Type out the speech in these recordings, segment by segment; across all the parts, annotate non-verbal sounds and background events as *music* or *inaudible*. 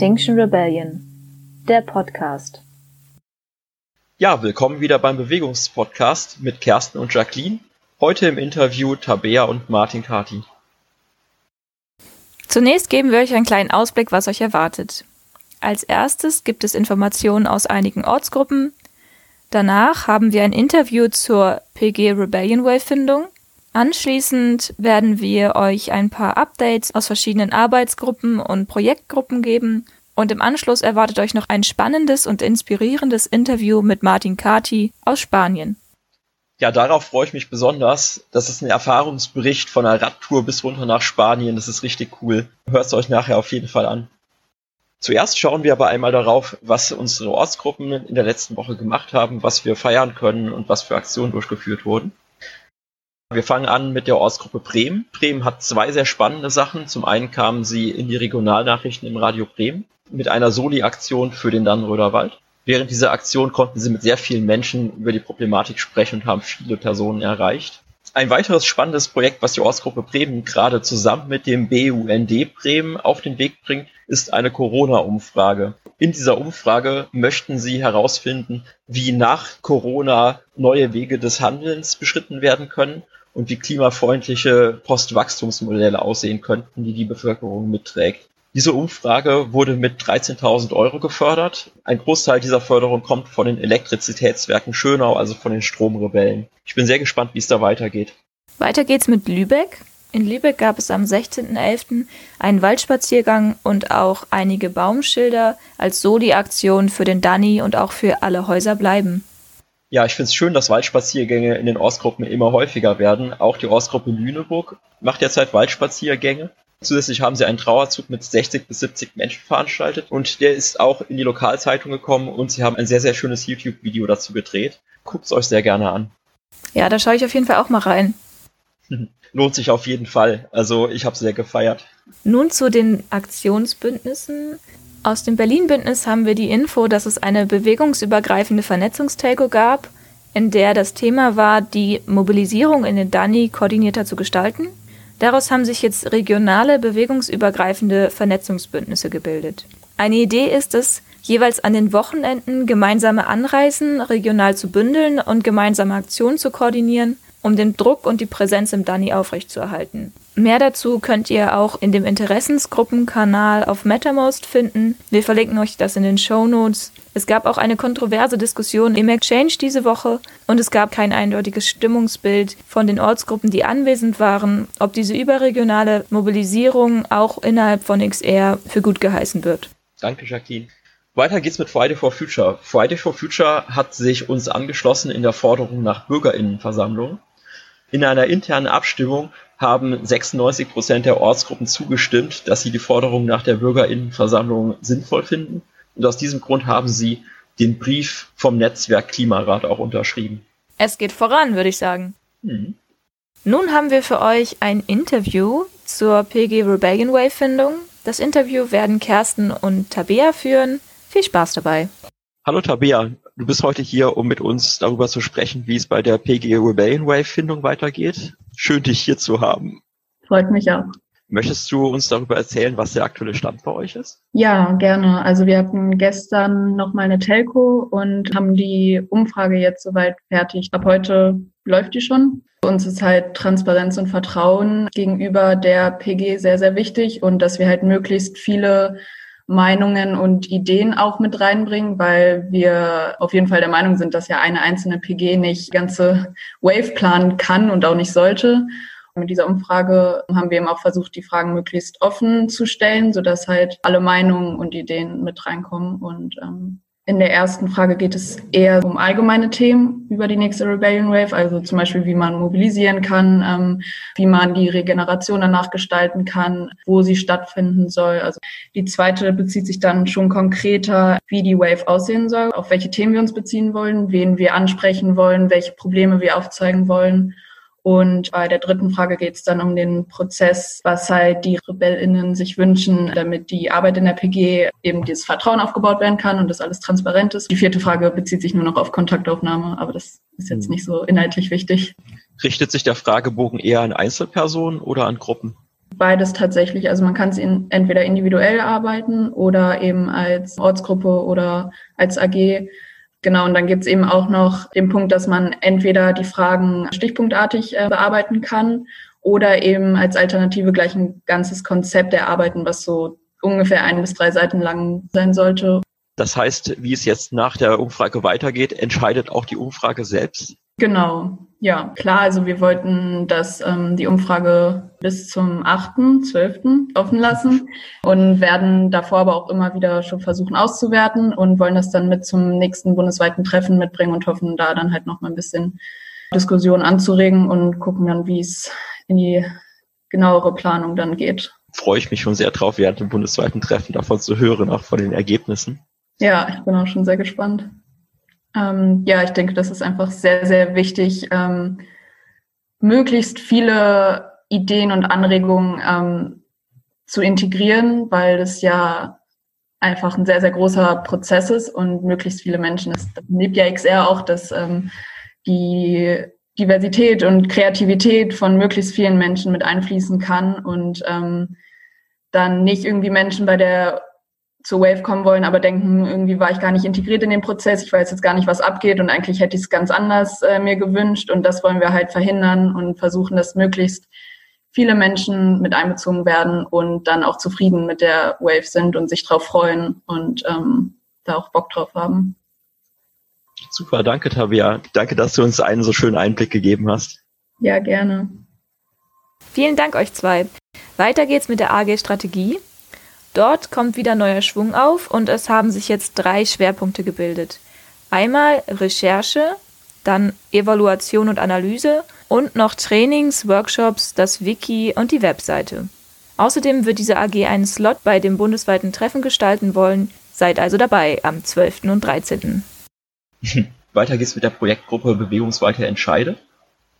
Extinction Rebellion, der Podcast. Ja, willkommen wieder beim Bewegungspodcast mit Kersten und Jacqueline. Heute im Interview Tabea und Martin Kati. Zunächst geben wir euch einen kleinen Ausblick, was euch erwartet. Als erstes gibt es Informationen aus einigen Ortsgruppen. Danach haben wir ein Interview zur PG Rebellion Wave Findung. Anschließend werden wir euch ein paar Updates aus verschiedenen Arbeitsgruppen und Projektgruppen geben und im Anschluss erwartet euch noch ein spannendes und inspirierendes Interview mit Martin Kati aus Spanien. Ja, darauf freue ich mich besonders. Das ist ein Erfahrungsbericht von einer Radtour bis runter nach Spanien. Das ist richtig cool. Hört es euch nachher auf jeden Fall an. Zuerst schauen wir aber einmal darauf, was unsere Ortsgruppen in der letzten Woche gemacht haben, was wir feiern können und was für Aktionen durchgeführt wurden. Wir fangen an mit der Ortsgruppe Bremen. Bremen hat zwei sehr spannende Sachen. Zum einen kamen sie in die Regionalnachrichten im Radio Bremen mit einer Soli-Aktion für den Dannenröder Wald. Während dieser Aktion konnten sie mit sehr vielen Menschen über die Problematik sprechen und haben viele Personen erreicht. Ein weiteres spannendes Projekt, was die Ortsgruppe Bremen gerade zusammen mit dem BUND Bremen auf den Weg bringt, ist eine Corona-Umfrage. In dieser Umfrage möchten sie herausfinden, wie nach Corona neue Wege des Handelns beschritten werden können und wie klimafreundliche Postwachstumsmodelle aussehen könnten, die die Bevölkerung mitträgt. Diese Umfrage wurde mit 13.000 Euro gefördert. Ein Großteil dieser Förderung kommt von den Elektrizitätswerken Schönau, also von den Stromrebellen. Ich bin sehr gespannt, wie es da weitergeht. Weiter geht's mit Lübeck. In Lübeck gab es am 16.11. einen Waldspaziergang und auch einige Baumschilder als Soli-Aktion für den Danny und auch für alle Häuser bleiben. Ja, ich finde es schön, dass Waldspaziergänge in den Ortsgruppen immer häufiger werden. Auch die Ortsgruppe Lüneburg macht derzeit Waldspaziergänge. Zusätzlich haben sie einen Trauerzug mit 60 bis 70 Menschen veranstaltet und der ist auch in die Lokalzeitung gekommen und sie haben ein sehr, sehr schönes YouTube-Video dazu gedreht. Guckt es euch sehr gerne an. Ja, da schaue ich auf jeden Fall auch mal rein. *laughs* Lohnt sich auf jeden Fall. Also ich habe sehr gefeiert. Nun zu den Aktionsbündnissen. Aus dem Berlin-Bündnis haben wir die Info, dass es eine bewegungsübergreifende Vernetzungstelco gab, in der das Thema war, die Mobilisierung in den Dani koordinierter zu gestalten. Daraus haben sich jetzt regionale bewegungsübergreifende Vernetzungsbündnisse gebildet. Eine Idee ist es, jeweils an den Wochenenden gemeinsame Anreisen regional zu bündeln und gemeinsame Aktionen zu koordinieren, um den Druck und die Präsenz im Dani aufrechtzuerhalten. Mehr dazu könnt ihr auch in dem Interessensgruppenkanal auf MetaMost finden. Wir verlinken euch das in den Show Notes. Es gab auch eine kontroverse Diskussion im Exchange diese Woche und es gab kein eindeutiges Stimmungsbild von den Ortsgruppen, die anwesend waren, ob diese überregionale Mobilisierung auch innerhalb von XR für gut geheißen wird. Danke, Jacqueline. Weiter geht's mit Friday for Future. Friday for Future hat sich uns angeschlossen in der Forderung nach Bürgerinnenversammlungen. In einer internen Abstimmung haben 96 Prozent der Ortsgruppen zugestimmt, dass sie die Forderung nach der Bürgerinnenversammlung sinnvoll finden. Und aus diesem Grund haben sie den Brief vom Netzwerk Klimarat auch unterschrieben. Es geht voran, würde ich sagen. Hm. Nun haben wir für euch ein Interview zur PG Rebellion Wave Findung. Das Interview werden Kersten und Tabea führen. Viel Spaß dabei. Hallo Tabea, du bist heute hier, um mit uns darüber zu sprechen, wie es bei der PG Rebellion Wave Findung weitergeht. Schön, dich hier zu haben. Freut mich auch. Möchtest du uns darüber erzählen, was der aktuelle Stand bei euch ist? Ja, gerne. Also wir hatten gestern noch mal eine Telco und haben die Umfrage jetzt soweit fertig. Ab heute läuft die schon. Für uns ist halt Transparenz und Vertrauen gegenüber der PG sehr, sehr wichtig und dass wir halt möglichst viele Meinungen und Ideen auch mit reinbringen, weil wir auf jeden Fall der Meinung sind, dass ja eine einzelne PG nicht ganze Wave planen kann und auch nicht sollte. Mit dieser Umfrage haben wir eben auch versucht, die Fragen möglichst offen zu stellen, sodass halt alle Meinungen und Ideen mit reinkommen und ähm, in der ersten Frage geht es eher um allgemeine Themen über die nächste Rebellion Wave, also zum Beispiel, wie man mobilisieren kann, ähm, wie man die Regeneration danach gestalten kann, wo sie stattfinden soll. Also die zweite bezieht sich dann schon konkreter, wie die Wave aussehen soll, auf welche Themen wir uns beziehen wollen, wen wir ansprechen wollen, welche Probleme wir aufzeigen wollen und bei der dritten Frage geht es dann um den Prozess, was halt die RebellInnen sich wünschen, damit die Arbeit in der PG eben dieses Vertrauen aufgebaut werden kann und das alles transparent ist. Die vierte Frage bezieht sich nur noch auf Kontaktaufnahme, aber das ist jetzt hm. nicht so inhaltlich wichtig. Richtet sich der Fragebogen eher an Einzelpersonen oder an Gruppen? beides tatsächlich. Also man kann es in, entweder individuell arbeiten oder eben als Ortsgruppe oder als AG. Genau, und dann gibt's eben auch noch den Punkt, dass man entweder die Fragen stichpunktartig äh, bearbeiten kann oder eben als Alternative gleich ein ganzes Konzept erarbeiten, was so ungefähr ein bis drei Seiten lang sein sollte. Das heißt, wie es jetzt nach der Umfrage weitergeht, entscheidet auch die Umfrage selbst? Genau, ja, klar. Also wir wollten, dass ähm, die Umfrage bis zum 8.12. offen lassen und werden davor aber auch immer wieder schon versuchen auszuwerten und wollen das dann mit zum nächsten bundesweiten Treffen mitbringen und hoffen, da dann halt noch mal ein bisschen Diskussion anzuregen und gucken dann, wie es in die genauere Planung dann geht. Freue ich mich schon sehr drauf, während dem bundesweiten Treffen davon zu hören, auch von den Ergebnissen. Ja, ich bin auch schon sehr gespannt. Ähm, ja, ich denke, das ist einfach sehr, sehr wichtig, ähm, möglichst viele Ideen und Anregungen ähm, zu integrieren, weil das ja einfach ein sehr, sehr großer Prozess ist und möglichst viele Menschen, das lebt ja XR auch, dass ähm, die Diversität und Kreativität von möglichst vielen Menschen mit einfließen kann und ähm, dann nicht irgendwie Menschen bei der zu Wave kommen wollen, aber denken, irgendwie war ich gar nicht integriert in den Prozess, ich weiß jetzt gar nicht, was abgeht und eigentlich hätte ich es ganz anders äh, mir gewünscht und das wollen wir halt verhindern und versuchen, dass möglichst viele Menschen mit einbezogen werden und dann auch zufrieden mit der Wave sind und sich drauf freuen und ähm, da auch Bock drauf haben. Super, danke Tabia. Danke, dass du uns einen so schönen Einblick gegeben hast. Ja, gerne. Vielen Dank euch zwei. Weiter geht's mit der AG Strategie. Dort kommt wieder neuer Schwung auf und es haben sich jetzt drei Schwerpunkte gebildet. Einmal Recherche, dann Evaluation und Analyse und noch Trainings, Workshops, das Wiki und die Webseite. Außerdem wird diese AG einen Slot bei dem bundesweiten Treffen gestalten wollen. Seid also dabei am 12. und 13. *laughs* Weiter geht's mit der Projektgruppe Bewegungsweite Entscheide.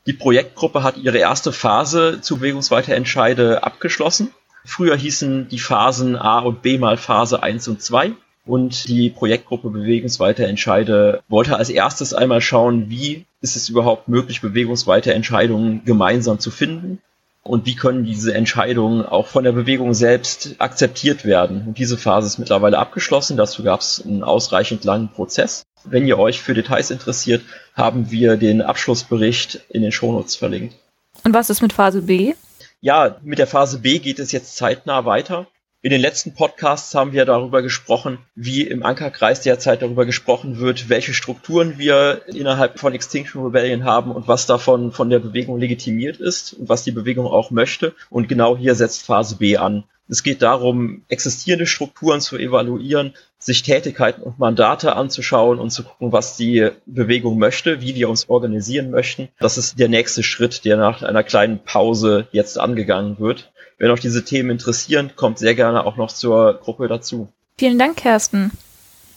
Die Projektgruppe hat ihre erste Phase zu Bewegungsweite Entscheide abgeschlossen Früher hießen die Phasen A und B mal Phase 1 und 2 und die Projektgruppe Bewegungsweite Entscheide wollte als erstes einmal schauen, wie ist es überhaupt möglich, bewegungsweite Entscheidungen gemeinsam zu finden und wie können diese Entscheidungen auch von der Bewegung selbst akzeptiert werden. Und diese Phase ist mittlerweile abgeschlossen. Dazu gab es einen ausreichend langen Prozess. Wenn ihr euch für Details interessiert, haben wir den Abschlussbericht in den Shownotes verlinkt. Und was ist mit Phase B? Ja, mit der Phase B geht es jetzt zeitnah weiter. In den letzten Podcasts haben wir darüber gesprochen, wie im Ankerkreis derzeit darüber gesprochen wird, welche Strukturen wir innerhalb von Extinction Rebellion haben und was davon von der Bewegung legitimiert ist und was die Bewegung auch möchte. Und genau hier setzt Phase B an. Es geht darum, existierende Strukturen zu evaluieren, sich Tätigkeiten und Mandate anzuschauen und zu gucken, was die Bewegung möchte, wie wir uns organisieren möchten. Das ist der nächste Schritt, der nach einer kleinen Pause jetzt angegangen wird. Wenn euch diese Themen interessieren, kommt sehr gerne auch noch zur Gruppe dazu. Vielen Dank, Kersten.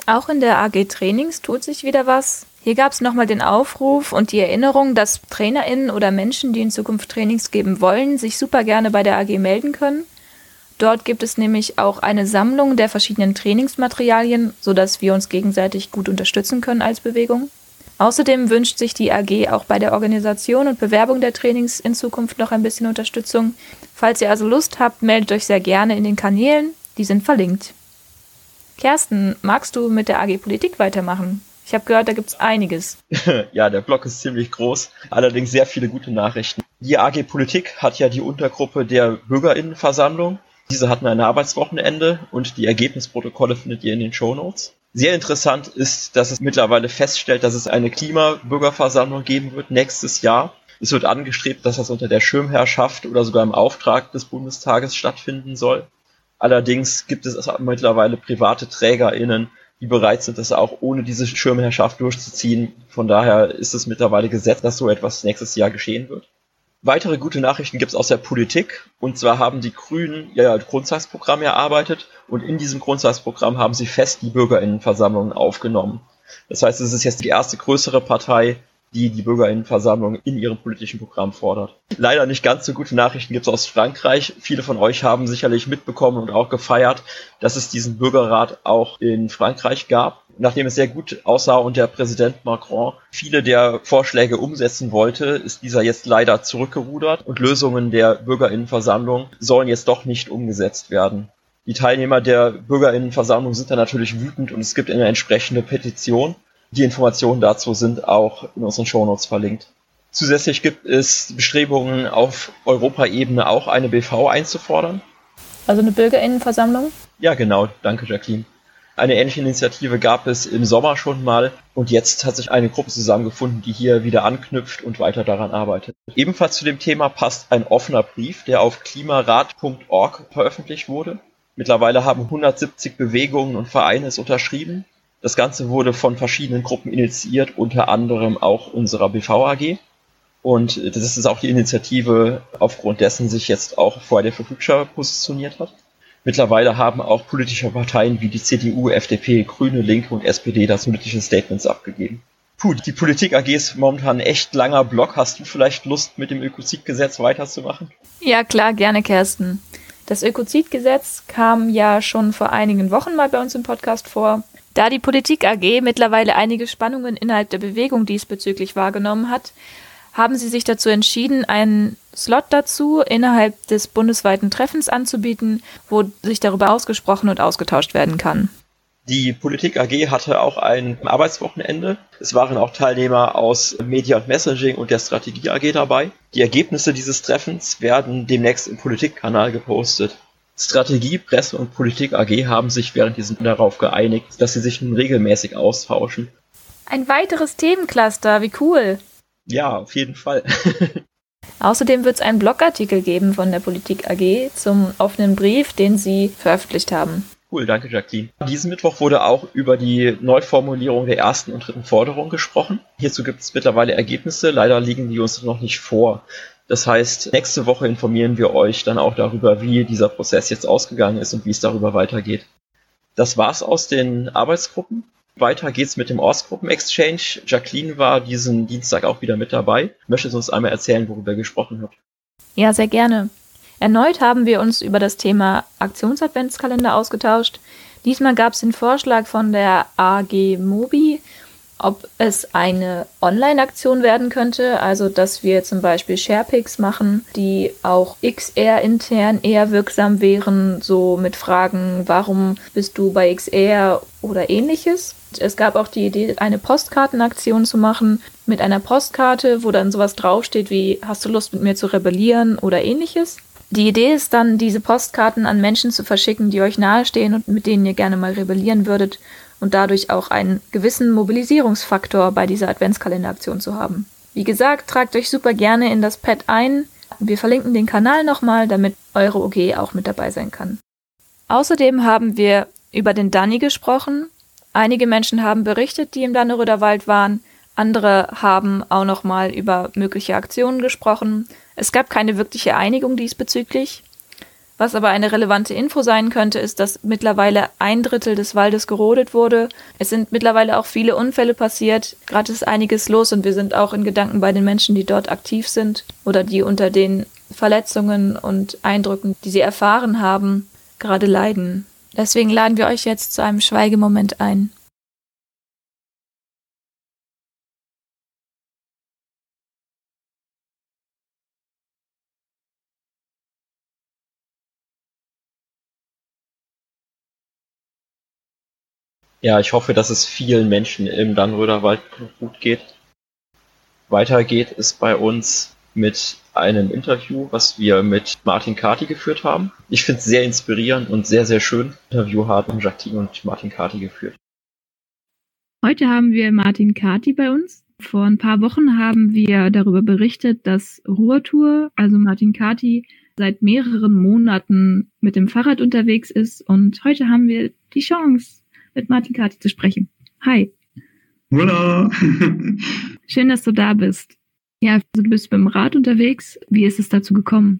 Auch in der AG Trainings tut sich wieder was. Hier gab es nochmal den Aufruf und die Erinnerung, dass TrainerInnen oder Menschen, die in Zukunft Trainings geben wollen, sich super gerne bei der AG melden können. Dort gibt es nämlich auch eine Sammlung der verschiedenen Trainingsmaterialien, sodass wir uns gegenseitig gut unterstützen können als Bewegung. Außerdem wünscht sich die AG auch bei der Organisation und Bewerbung der Trainings in Zukunft noch ein bisschen Unterstützung. Falls ihr also Lust habt, meldet euch sehr gerne in den Kanälen, die sind verlinkt. Kersten, magst du mit der AG Politik weitermachen? Ich habe gehört, da gibt es einiges. *laughs* ja, der Blog ist ziemlich groß, allerdings sehr viele gute Nachrichten. Die AG Politik hat ja die Untergruppe der Bürgerinnenversammlung diese hatten ein Arbeitswochenende und die Ergebnisprotokolle findet ihr in den Show Notes. Sehr interessant ist, dass es mittlerweile feststellt, dass es eine Klimabürgerversammlung geben wird nächstes Jahr. Es wird angestrebt, dass das unter der Schirmherrschaft oder sogar im Auftrag des Bundestages stattfinden soll. Allerdings gibt es mittlerweile private TrägerInnen, die bereit sind, das auch ohne diese Schirmherrschaft durchzuziehen. Von daher ist es mittlerweile gesetzt, dass so etwas nächstes Jahr geschehen wird. Weitere gute Nachrichten gibt es aus der Politik. Und zwar haben die Grünen ihr Grundsatzprogramm erarbeitet und in diesem Grundsatzprogramm haben sie fest die Bürgerinnenversammlungen aufgenommen. Das heißt, es ist jetzt die erste größere Partei, die die Bürgerinnenversammlung in ihrem politischen Programm fordert. Leider nicht ganz so gute Nachrichten gibt es aus Frankreich. Viele von euch haben sicherlich mitbekommen und auch gefeiert, dass es diesen Bürgerrat auch in Frankreich gab. Nachdem es sehr gut aussah und der Präsident Macron viele der Vorschläge umsetzen wollte, ist dieser jetzt leider zurückgerudert und Lösungen der Bürgerinnenversammlung sollen jetzt doch nicht umgesetzt werden. Die Teilnehmer der Bürgerinnenversammlung sind da natürlich wütend und es gibt eine entsprechende Petition. Die Informationen dazu sind auch in unseren Shownotes verlinkt. Zusätzlich gibt es Bestrebungen auf Europaebene auch eine BV einzufordern. Also eine Bürgerinnenversammlung? Ja, genau. Danke, Jacqueline. Eine ähnliche Initiative gab es im Sommer schon mal und jetzt hat sich eine Gruppe zusammengefunden, die hier wieder anknüpft und weiter daran arbeitet. Ebenfalls zu dem Thema passt ein offener Brief, der auf klimarat.org veröffentlicht wurde. Mittlerweile haben 170 Bewegungen und Vereine es unterschrieben. Das Ganze wurde von verschiedenen Gruppen initiiert, unter anderem auch unserer BVAG. Und das ist auch die Initiative, aufgrund dessen sich jetzt auch Friday for Future positioniert hat. Mittlerweile haben auch politische Parteien wie die CDU, FDP, Grüne, Linke und SPD das politische Statements abgegeben. Puh, die Politik AG ist momentan ein echt langer Block. Hast du vielleicht Lust, mit dem Ökozidgesetz weiterzumachen? Ja, klar, gerne, Kersten. Das Ökozidgesetz kam ja schon vor einigen Wochen mal bei uns im Podcast vor. Da die Politik AG mittlerweile einige Spannungen innerhalb der Bewegung diesbezüglich wahrgenommen hat, haben sie sich dazu entschieden, einen Slot dazu innerhalb des bundesweiten Treffens anzubieten, wo sich darüber ausgesprochen und ausgetauscht werden kann. Die Politik AG hatte auch ein Arbeitswochenende. Es waren auch Teilnehmer aus Media und Messaging und der Strategie AG dabei. Die Ergebnisse dieses Treffens werden demnächst im Politikkanal gepostet. Strategie, Presse und Politik AG haben sich während diesem darauf geeinigt, dass sie sich nun regelmäßig austauschen. Ein weiteres Themencluster, wie cool. Ja, auf jeden Fall. *laughs* Außerdem wird es einen Blogartikel geben von der Politik AG zum offenen Brief, den sie veröffentlicht haben. Cool, danke Jacqueline. Diesen Mittwoch wurde auch über die Neuformulierung der ersten und dritten Forderung gesprochen. Hierzu gibt es mittlerweile Ergebnisse, leider liegen die uns noch nicht vor. Das heißt, nächste Woche informieren wir euch dann auch darüber, wie dieser Prozess jetzt ausgegangen ist und wie es darüber weitergeht. Das war's aus den Arbeitsgruppen. Weiter geht's mit dem Ortsgruppen-Exchange. Jacqueline war diesen Dienstag auch wieder mit dabei. Möchtest du uns einmal erzählen, worüber ihr gesprochen habt? Ja, sehr gerne. Erneut haben wir uns über das Thema Aktionsadventskalender ausgetauscht. Diesmal gab es den Vorschlag von der AG Mobi, ob es eine Online-Aktion werden könnte, also dass wir zum Beispiel Sharepics machen, die auch XR intern eher wirksam wären, so mit Fragen, warum bist du bei XR oder ähnliches. Es gab auch die Idee, eine Postkartenaktion zu machen mit einer Postkarte, wo dann sowas draufsteht wie hast du Lust mit mir zu rebellieren oder ähnliches. Die Idee ist dann, diese Postkarten an Menschen zu verschicken, die euch nahestehen und mit denen ihr gerne mal rebellieren würdet und dadurch auch einen gewissen Mobilisierungsfaktor bei dieser Adventskalenderaktion zu haben. Wie gesagt, tragt euch super gerne in das Pad ein. Wir verlinken den Kanal nochmal, damit eure OG auch mit dabei sein kann. Außerdem haben wir über den Danny gesprochen. Einige Menschen haben berichtet, die im Danneröder Wald waren. Andere haben auch nochmal über mögliche Aktionen gesprochen. Es gab keine wirkliche Einigung diesbezüglich. Was aber eine relevante Info sein könnte, ist, dass mittlerweile ein Drittel des Waldes gerodet wurde. Es sind mittlerweile auch viele Unfälle passiert. Gerade ist einiges los und wir sind auch in Gedanken bei den Menschen, die dort aktiv sind oder die unter den Verletzungen und Eindrücken, die sie erfahren haben, gerade leiden. Deswegen laden wir euch jetzt zu einem Schweigemoment ein. Ja, ich hoffe, dass es vielen Menschen im Dannröder gut geht. Weiter geht es bei uns mit einem Interview, was wir mit Martin Kati geführt haben. Ich finde es sehr inspirierend und sehr, sehr schön. Interview haben Jacqueline und Martin Kati geführt. Heute haben wir Martin Kati bei uns. Vor ein paar Wochen haben wir darüber berichtet, dass Ruhrtour, also Martin Kati, seit mehreren Monaten mit dem Fahrrad unterwegs ist und heute haben wir die Chance, mit Martin Kati zu sprechen. Hi. Hola. *laughs* Schön, dass du da bist. Ja, also du bist mit dem Rad unterwegs. Wie ist es dazu gekommen?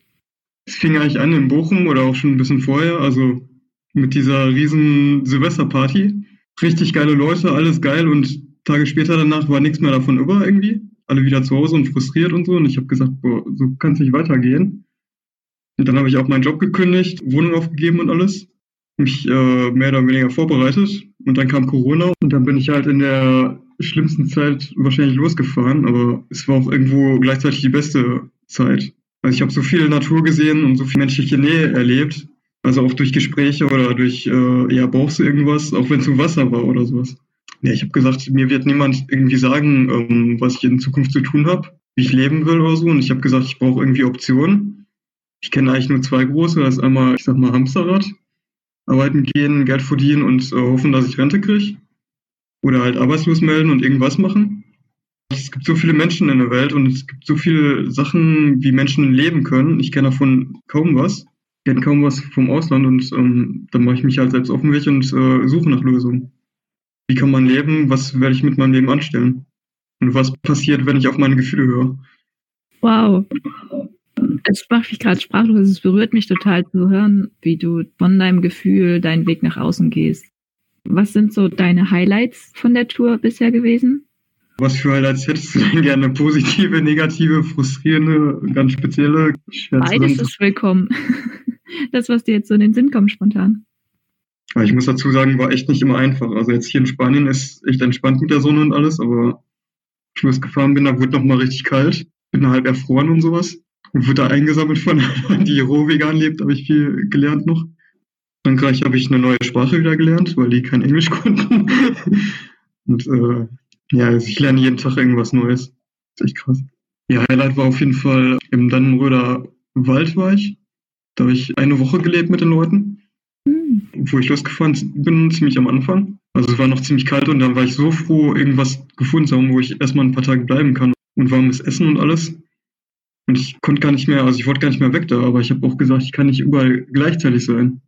Es fing eigentlich an in Bochum oder auch schon ein bisschen vorher, also mit dieser riesen Silvesterparty. Richtig geile Leute, alles geil und Tage später danach war nichts mehr davon über irgendwie. Alle wieder zu Hause und frustriert und so. Und ich habe gesagt, boah, so kann es nicht weitergehen. Und dann habe ich auch meinen Job gekündigt, Wohnung aufgegeben und alles mich äh, mehr oder weniger vorbereitet Und dann kam Corona und dann bin ich halt in der schlimmsten Zeit wahrscheinlich losgefahren, aber es war auch irgendwo gleichzeitig die beste Zeit. Also ich habe so viel Natur gesehen und so viel menschliche Nähe erlebt. Also auch durch Gespräche oder durch, äh, ja, brauchst du irgendwas, auch wenn es so Wasser war oder sowas. Ja, ich habe gesagt, mir wird niemand irgendwie sagen, ähm, was ich in Zukunft zu tun habe, wie ich leben will oder so. Und ich habe gesagt, ich brauche irgendwie Optionen. Ich kenne eigentlich nur zwei große. Das ist einmal, ich sag mal, Hamsterrad. Arbeiten gehen, Geld verdienen und äh, hoffen, dass ich Rente kriege. Oder halt arbeitslos melden und irgendwas machen. Es gibt so viele Menschen in der Welt und es gibt so viele Sachen, wie Menschen leben können. Ich kenne davon kaum was. Ich kenne kaum was vom Ausland und ähm, dann mache ich mich halt selbst auf den Weg und äh, suche nach Lösungen. Wie kann man leben? Was werde ich mit meinem Leben anstellen? Und was passiert, wenn ich auf meine Gefühle höre? Wow. Es macht mich gerade sprachlos. Es berührt mich total zu hören, wie du von deinem Gefühl deinen Weg nach außen gehst. Was sind so deine Highlights von der Tour bisher gewesen? Was für Highlights hättest du denn gerne? Positive, negative, frustrierende, ganz spezielle? Beides ist willkommen. *laughs* Das, was dir jetzt so in den Sinn kommt, spontan. Ich muss dazu sagen, war echt nicht immer einfach. Also jetzt hier in Spanien ist echt entspannt mit der Sonne und alles, aber ich losgefahren bin, da wurde noch mal richtig kalt. Bin halb erfroren und sowas. Und wurde da eingesammelt von die roh vegan lebt, habe ich viel gelernt noch. Frankreich habe ich eine neue Sprache wieder gelernt, weil die kein Englisch *laughs* konnten. und äh, ja, also ich lerne jeden Tag irgendwas Neues. Das ist echt krass. Ja, Highlight war auf jeden Fall im Dannenröder Wald war ich. Da habe ich eine Woche gelebt mit den Leuten. Mhm. Wo ich losgefahren bin, ziemlich am Anfang. Also es war noch ziemlich kalt und dann war ich so froh, irgendwas gefunden zu haben, wo ich erstmal ein paar Tage bleiben kann. Und warmes Essen und alles. Und ich konnte gar nicht mehr, also ich wollte gar nicht mehr weg da, aber ich habe auch gesagt, ich kann nicht überall gleichzeitig sein.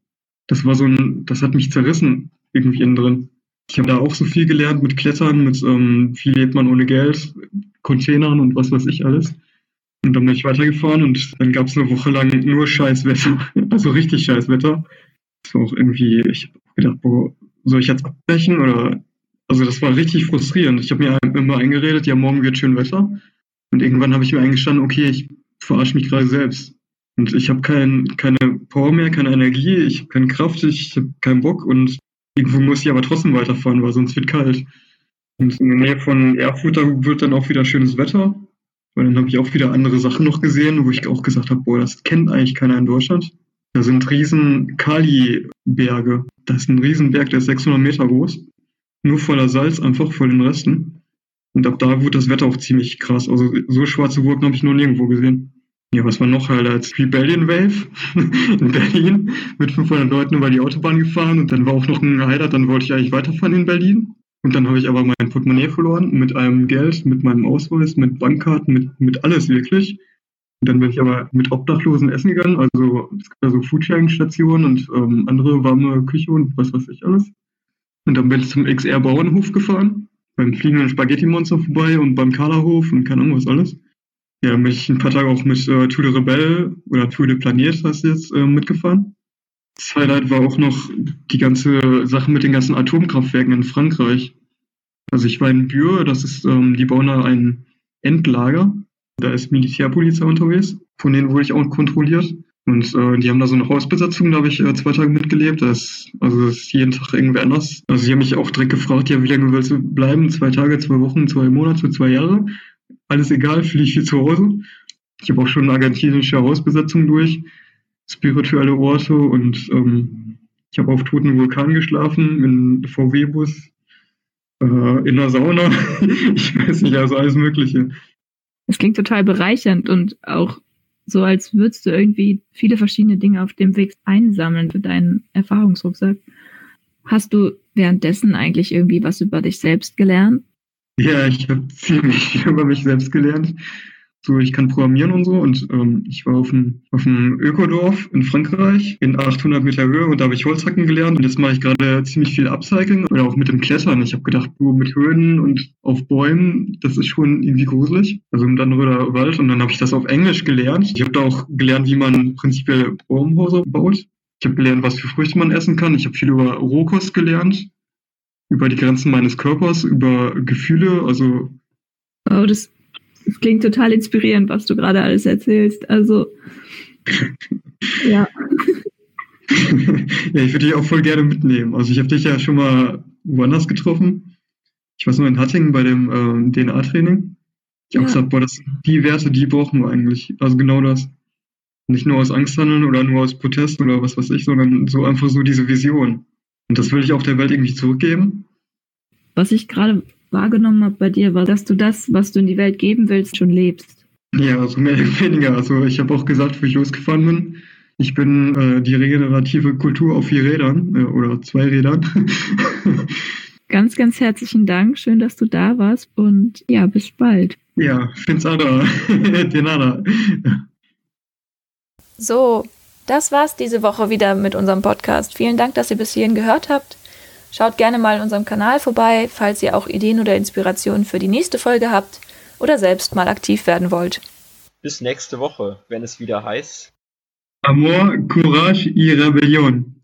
Das war so ein, das hat mich zerrissen, irgendwie innen drin. Ich habe da auch so viel gelernt mit Klettern, mit ähm, wie lebt man ohne Geld, Containern und was weiß ich alles. Und dann bin ich weitergefahren und dann gab es eine Woche lang nur Scheißwetter, *laughs* also richtig Scheißwetter. Das war auch irgendwie, ich habe gedacht, boah, soll ich jetzt abbrechen oder, also das war richtig frustrierend. Ich habe mir immer eingeredet, ja, morgen wird schön Wetter. Und irgendwann habe ich mir eingestanden, okay, ich verarsche mich gerade selbst. Und ich habe kein, keine Power mehr, keine Energie, ich habe keine Kraft, ich habe keinen Bock und irgendwo muss ich aber trotzdem weiterfahren, weil sonst wird kalt. Und in der Nähe von Erfurt, da wird dann auch wieder schönes Wetter. Weil dann habe ich auch wieder andere Sachen noch gesehen, wo ich auch gesagt habe, boah, das kennt eigentlich keiner in Deutschland. Da sind riesen Kali-Berge. Das ist ein Riesenberg, der ist 600 Meter groß. Nur voller Salz, einfach vor den Resten. Und ab da wurde das Wetter auch ziemlich krass. Also so schwarze Wolken habe ich noch nirgendwo gesehen. Ja, was war noch halt als Rebellion Wave *laughs* in Berlin mit 500 Leuten über die Autobahn gefahren und dann war auch noch ein Highlight, dann wollte ich eigentlich weiterfahren in Berlin. Und dann habe ich aber mein Portemonnaie verloren mit allem Geld, mit meinem Ausweis, mit Bankkarten, mit, mit alles wirklich. Und dann bin ich aber mit Obdachlosen essen gegangen. Also es gibt da so Foodsharing-Stationen und ähm, andere warme Küche und was weiß ich alles. Und dann bin ich zum XR Bauernhof gefahren, beim fliegenden Spaghetti-Monster vorbei und beim Kala-Hof und keine Ahnung was alles. Ja, bin ich ein paar Tage auch mit äh, Tour de Rebelle oder Tour de Planet, heißt jetzt, äh, mitgefahren. Das Highlight war auch noch die ganze Sache mit den ganzen Atomkraftwerken in Frankreich. Also ich war in Bure, das ist, ähm, die bauen da ein Endlager. Da ist Militärpolizei unterwegs. Von denen wurde ich auch kontrolliert. Und äh, die haben da so eine Hausbesatzung, da habe ich äh, zwei Tage mitgelebt. Das, also das ist jeden Tag irgendwer anders. Also die haben mich auch direkt gefragt, ja, wie lange willst du bleiben? Zwei Tage, zwei Wochen, zwei Monate, zwei Jahre? Alles egal, fühle ich hier zu Hause. Ich habe auch schon eine argentinische Hausbesatzung durch spirituelle Orte und ähm, ich habe auf toten Vulkan geschlafen, in VW-Bus, äh, in der Sauna, *laughs* ich weiß nicht, also alles Mögliche. Es klingt total bereichernd und auch so, als würdest du irgendwie viele verschiedene Dinge auf dem Weg einsammeln für deinen Erfahrungsrucksack. Hast du währenddessen eigentlich irgendwie was über dich selbst gelernt? Ja, ich habe ziemlich *laughs* über mich selbst gelernt so ich kann programmieren und so und ähm, ich war auf dem, auf dem Ökodorf in Frankreich in 800 Meter Höhe und da habe ich Holzhacken gelernt und jetzt mache ich gerade ziemlich viel Upcycling oder auch mit dem Klettern. Ich habe gedacht, du mit Höhen und auf Bäumen, das ist schon irgendwie gruselig. Also im Dannröder Wald und dann habe ich das auf Englisch gelernt. Ich habe da auch gelernt, wie man prinzipiell Baumhäuser baut. Ich habe gelernt, was für Früchte man essen kann. Ich habe viel über Rohkost gelernt, über die Grenzen meines Körpers, über Gefühle, also Oh, das es klingt total inspirierend, was du gerade alles erzählst. Also, *laughs* ja. ja, ich würde dich auch voll gerne mitnehmen. Also ich habe dich ja schon mal woanders getroffen. Ich weiß nur in Hattingen bei dem ähm, DNA-Training. Ich habe gesagt, boah, das die Werte, die brauchen wir eigentlich. Also genau das. Nicht nur aus Angst handeln oder nur aus Protest oder was weiß ich, sondern so einfach so diese Vision. Und das will ich auch der Welt irgendwie zurückgeben. Was ich gerade wahrgenommen habe bei dir, war, dass du das, was du in die Welt geben willst, schon lebst. Ja, also mehr oder weniger. Also ich habe auch gesagt, wo ich losgefahren bin, ich bin äh, die regenerative Kultur auf vier Rädern äh, oder zwei Rädern. *laughs* ganz, ganz herzlichen Dank. Schön, dass du da warst und ja, bis bald. Ja, find's ada. De nada. So, das war's diese Woche wieder mit unserem Podcast. Vielen Dank, dass ihr bis hierhin gehört habt. Schaut gerne mal in unserem Kanal vorbei, falls ihr auch Ideen oder Inspirationen für die nächste Folge habt oder selbst mal aktiv werden wollt. Bis nächste Woche, wenn es wieder heißt Amor, Courage y Rebellion.